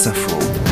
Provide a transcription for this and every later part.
France Info.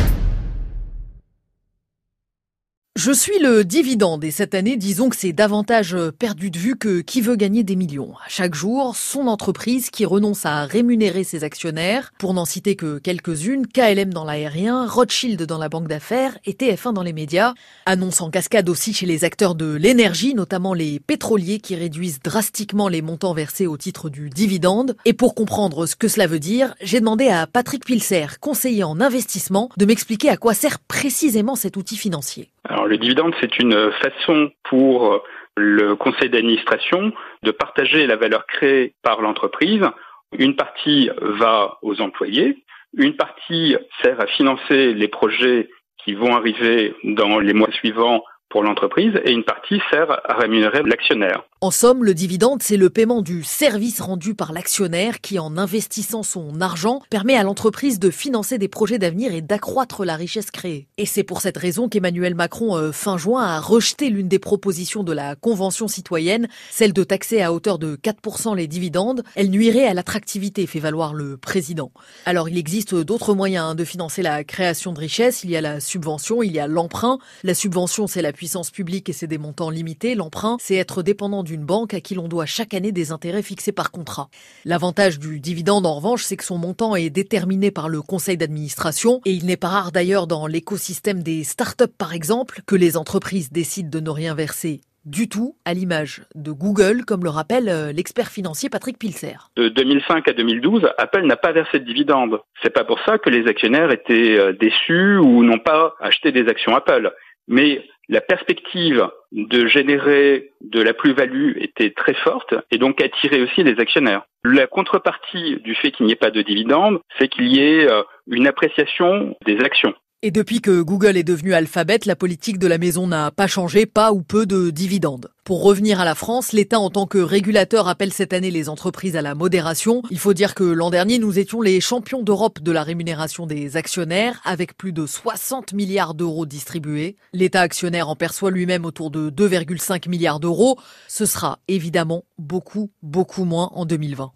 Je suis le dividende et cette année, disons que c'est davantage perdu de vue que qui veut gagner des millions. Chaque jour, son entreprise qui renonce à rémunérer ses actionnaires, pour n'en citer que quelques-unes, KLM dans l'aérien, Rothschild dans la banque d'affaires et TF1 dans les médias, annonce en cascade aussi chez les acteurs de l'énergie, notamment les pétroliers qui réduisent drastiquement les montants versés au titre du dividende. Et pour comprendre ce que cela veut dire, j'ai demandé à Patrick Pilser, conseiller en investissement, de m'expliquer à quoi sert précisément cet outil financier. Alors le dividende, c'est une façon pour le conseil d'administration de partager la valeur créée par l'entreprise. Une partie va aux employés, une partie sert à financer les projets qui vont arriver dans les mois suivants pour l'entreprise et une partie sert à rémunérer l'actionnaire. En somme, le dividende, c'est le paiement du service rendu par l'actionnaire qui, en investissant son argent, permet à l'entreprise de financer des projets d'avenir et d'accroître la richesse créée. Et c'est pour cette raison qu'Emmanuel Macron, euh, fin juin, a rejeté l'une des propositions de la Convention citoyenne, celle de taxer à hauteur de 4% les dividendes. Elle nuirait à l'attractivité, fait valoir le président. Alors, il existe d'autres moyens de financer la création de richesse. Il y a la subvention, il y a l'emprunt. La subvention, c'est la puissance publique et c'est des montants limités. L'emprunt, c'est être dépendant d'une banque à qui l'on doit chaque année des intérêts fixés par contrat. L'avantage du dividende, en revanche, c'est que son montant est déterminé par le conseil d'administration et il n'est pas rare d'ailleurs dans l'écosystème des startups, par exemple, que les entreprises décident de ne rien verser du tout, à l'image de Google, comme le rappelle euh, l'expert financier Patrick Pilser. De 2005 à 2012, Apple n'a pas versé de dividendes. C'est pas pour ça que les actionnaires étaient euh, déçus ou n'ont pas acheté des actions Apple. Mais la perspective de générer de la plus-value était très forte et donc attirait aussi les actionnaires. La contrepartie du fait qu'il n'y ait pas de dividendes, c'est qu'il y ait euh, une appréciation des actions. Et depuis que Google est devenu Alphabet, la politique de la maison n'a pas changé, pas ou peu de dividendes. Pour revenir à la France, l'État en tant que régulateur appelle cette année les entreprises à la modération. Il faut dire que l'an dernier, nous étions les champions d'Europe de la rémunération des actionnaires, avec plus de 60 milliards d'euros distribués. L'État actionnaire en perçoit lui-même autour de 2,5 milliards d'euros. Ce sera évidemment beaucoup, beaucoup moins en 2020.